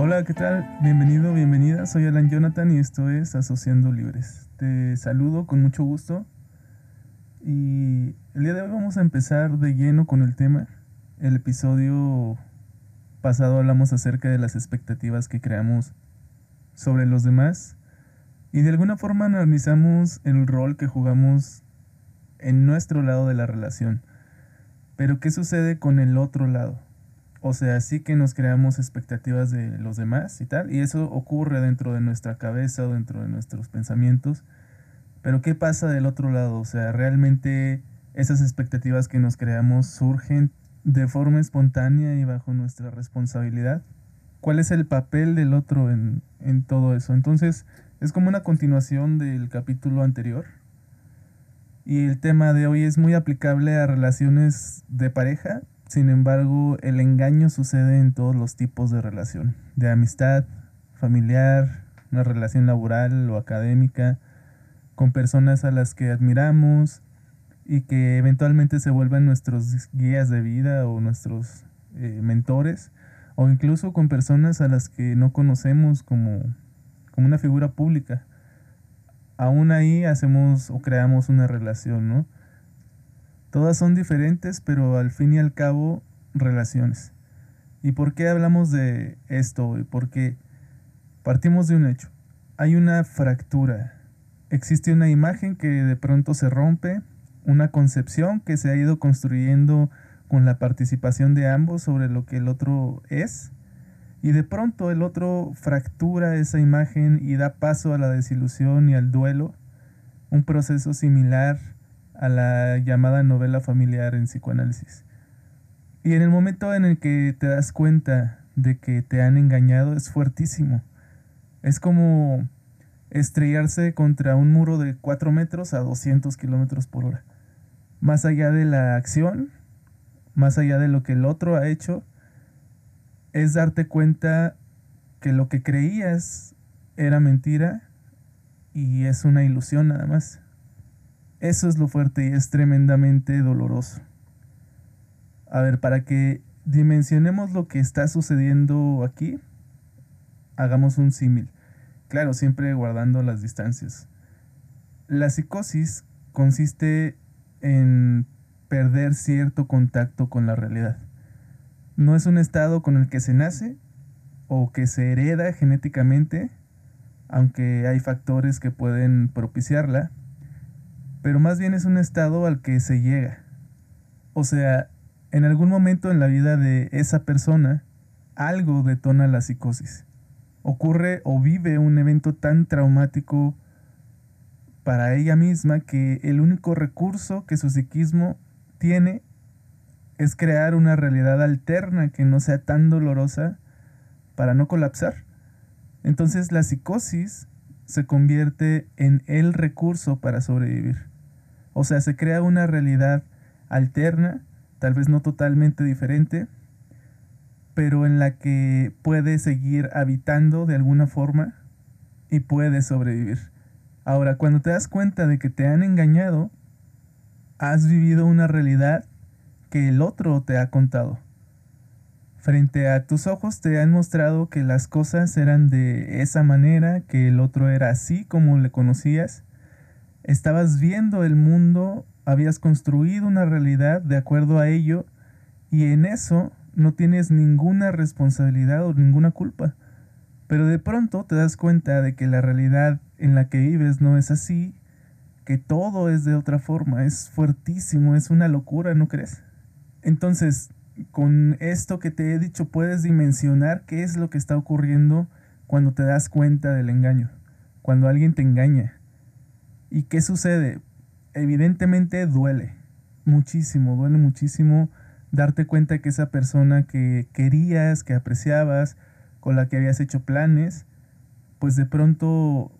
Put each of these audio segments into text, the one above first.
Hola, ¿qué tal? Bienvenido, bienvenida. Soy Alan Jonathan y esto es Asociando Libres. Te saludo con mucho gusto. Y el día de hoy vamos a empezar de lleno con el tema. El episodio pasado hablamos acerca de las expectativas que creamos sobre los demás y de alguna forma analizamos el rol que jugamos en nuestro lado de la relación. Pero ¿qué sucede con el otro lado? O sea, sí que nos creamos expectativas de los demás y tal, y eso ocurre dentro de nuestra cabeza dentro de nuestros pensamientos. Pero ¿qué pasa del otro lado? O sea, realmente esas expectativas que nos creamos surgen de forma espontánea y bajo nuestra responsabilidad. ¿Cuál es el papel del otro en, en todo eso? Entonces, es como una continuación del capítulo anterior. Y el tema de hoy es muy aplicable a relaciones de pareja sin embargo, el engaño sucede en todos los tipos de relación, de amistad, familiar, una relación laboral o académica, con personas a las que admiramos y que eventualmente se vuelvan nuestros guías de vida o nuestros eh, mentores, o incluso con personas a las que no conocemos como, como una figura pública. Aún ahí hacemos o creamos una relación, ¿no? Todas son diferentes, pero al fin y al cabo relaciones. ¿Y por qué hablamos de esto? Porque partimos de un hecho. Hay una fractura. Existe una imagen que de pronto se rompe, una concepción que se ha ido construyendo con la participación de ambos sobre lo que el otro es. Y de pronto el otro fractura esa imagen y da paso a la desilusión y al duelo. Un proceso similar a la llamada novela familiar en psicoanálisis. Y en el momento en el que te das cuenta de que te han engañado es fuertísimo. Es como estrellarse contra un muro de 4 metros a 200 kilómetros por hora. Más allá de la acción, más allá de lo que el otro ha hecho, es darte cuenta que lo que creías era mentira y es una ilusión nada más. Eso es lo fuerte y es tremendamente doloroso. A ver, para que dimensionemos lo que está sucediendo aquí, hagamos un símil. Claro, siempre guardando las distancias. La psicosis consiste en perder cierto contacto con la realidad. No es un estado con el que se nace o que se hereda genéticamente, aunque hay factores que pueden propiciarla, pero más bien es un estado al que se llega. O sea, en algún momento en la vida de esa persona, algo detona la psicosis. Ocurre o vive un evento tan traumático para ella misma que el único recurso que su psiquismo tiene es crear una realidad alterna que no sea tan dolorosa para no colapsar. Entonces la psicosis se convierte en el recurso para sobrevivir. O sea, se crea una realidad alterna, tal vez no totalmente diferente, pero en la que puede seguir habitando de alguna forma y puede sobrevivir. Ahora, cuando te das cuenta de que te han engañado, has vivido una realidad que el otro te ha contado. Frente a tus ojos te han mostrado que las cosas eran de esa manera, que el otro era así como le conocías, estabas viendo el mundo, habías construido una realidad de acuerdo a ello y en eso no tienes ninguna responsabilidad o ninguna culpa. Pero de pronto te das cuenta de que la realidad en la que vives no es así, que todo es de otra forma, es fuertísimo, es una locura, ¿no crees? Entonces, con esto que te he dicho, puedes dimensionar qué es lo que está ocurriendo cuando te das cuenta del engaño, cuando alguien te engaña. ¿Y qué sucede? Evidentemente duele muchísimo, duele muchísimo darte cuenta que esa persona que querías, que apreciabas, con la que habías hecho planes, pues de pronto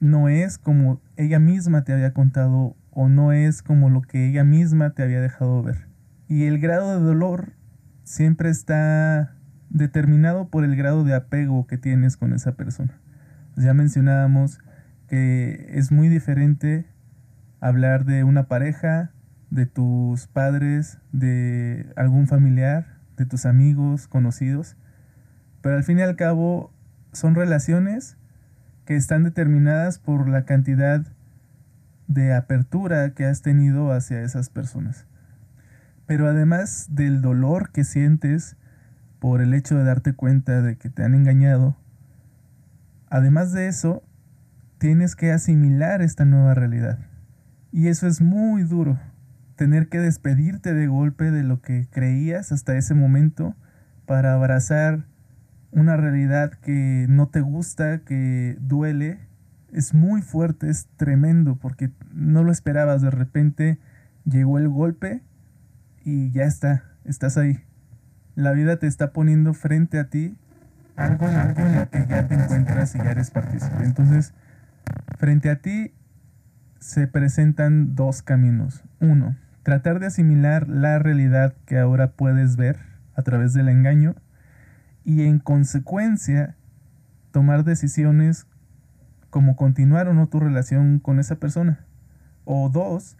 no es como ella misma te había contado o no es como lo que ella misma te había dejado ver. Y el grado de dolor siempre está determinado por el grado de apego que tienes con esa persona. Ya mencionábamos que es muy diferente hablar de una pareja, de tus padres, de algún familiar, de tus amigos, conocidos, Pero al fin y al cabo son relaciones que están determinadas por la cantidad de apertura que has tenido hacia esas personas. Pero además del dolor que sientes por el hecho de darte cuenta de que te han engañado, además de eso, tienes que asimilar esta nueva realidad. Y eso es muy duro, tener que despedirte de golpe de lo que creías hasta ese momento para abrazar una realidad que no te gusta, que duele, es muy fuerte, es tremendo, porque no lo esperabas, de repente llegó el golpe y ya está, estás ahí. La vida te está poniendo frente a ti algo, algo en lo que ya te encuentras y ya eres partícipe. Entonces, frente a ti se presentan dos caminos. Uno, tratar de asimilar la realidad que ahora puedes ver a través del engaño y en consecuencia tomar decisiones como continuar o no tu relación con esa persona. O dos,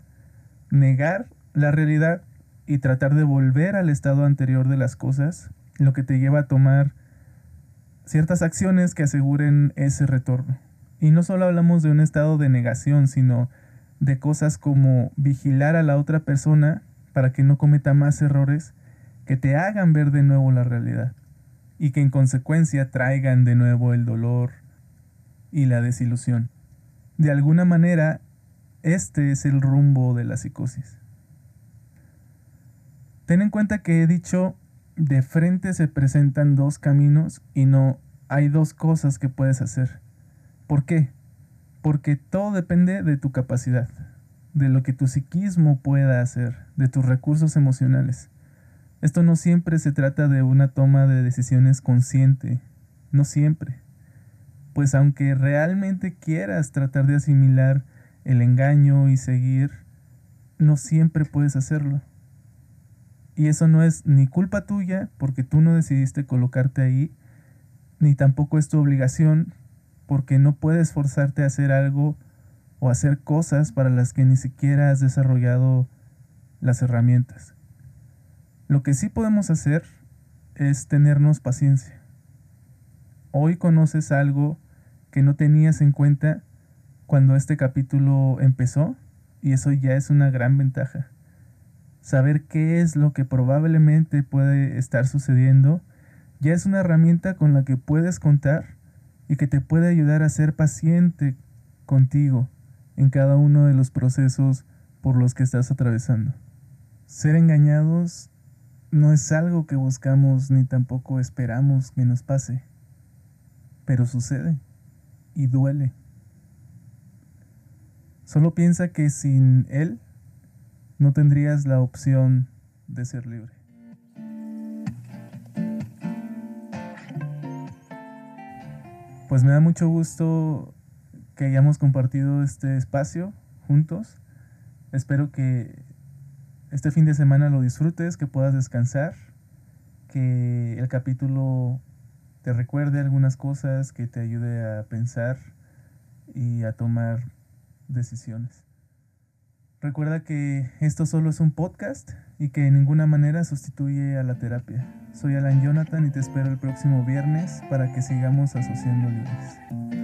negar la realidad y tratar de volver al estado anterior de las cosas, lo que te lleva a tomar ciertas acciones que aseguren ese retorno. Y no solo hablamos de un estado de negación, sino de cosas como vigilar a la otra persona para que no cometa más errores que te hagan ver de nuevo la realidad y que en consecuencia traigan de nuevo el dolor y la desilusión. De alguna manera, este es el rumbo de la psicosis. Ten en cuenta que he dicho de frente se presentan dos caminos y no hay dos cosas que puedes hacer. ¿Por qué? Porque todo depende de tu capacidad, de lo que tu psiquismo pueda hacer, de tus recursos emocionales. Esto no siempre se trata de una toma de decisiones consciente, no siempre. Pues aunque realmente quieras tratar de asimilar el engaño y seguir, no siempre puedes hacerlo. Y eso no es ni culpa tuya, porque tú no decidiste colocarte ahí, ni tampoco es tu obligación, porque no puedes forzarte a hacer algo o hacer cosas para las que ni siquiera has desarrollado las herramientas. Lo que sí podemos hacer es tenernos paciencia. Hoy conoces algo que no tenías en cuenta cuando este capítulo empezó y eso ya es una gran ventaja. Saber qué es lo que probablemente puede estar sucediendo ya es una herramienta con la que puedes contar y que te puede ayudar a ser paciente contigo en cada uno de los procesos por los que estás atravesando. Ser engañados no es algo que buscamos ni tampoco esperamos que nos pase, pero sucede y duele. Solo piensa que sin Él no tendrías la opción de ser libre. Pues me da mucho gusto que hayamos compartido este espacio juntos. Espero que este fin de semana lo disfrutes, que puedas descansar, que el capítulo te recuerde algunas cosas, que te ayude a pensar y a tomar decisiones. Recuerda que esto solo es un podcast y que de ninguna manera sustituye a la terapia. Soy Alan Jonathan y te espero el próximo viernes para que sigamos asociando libros.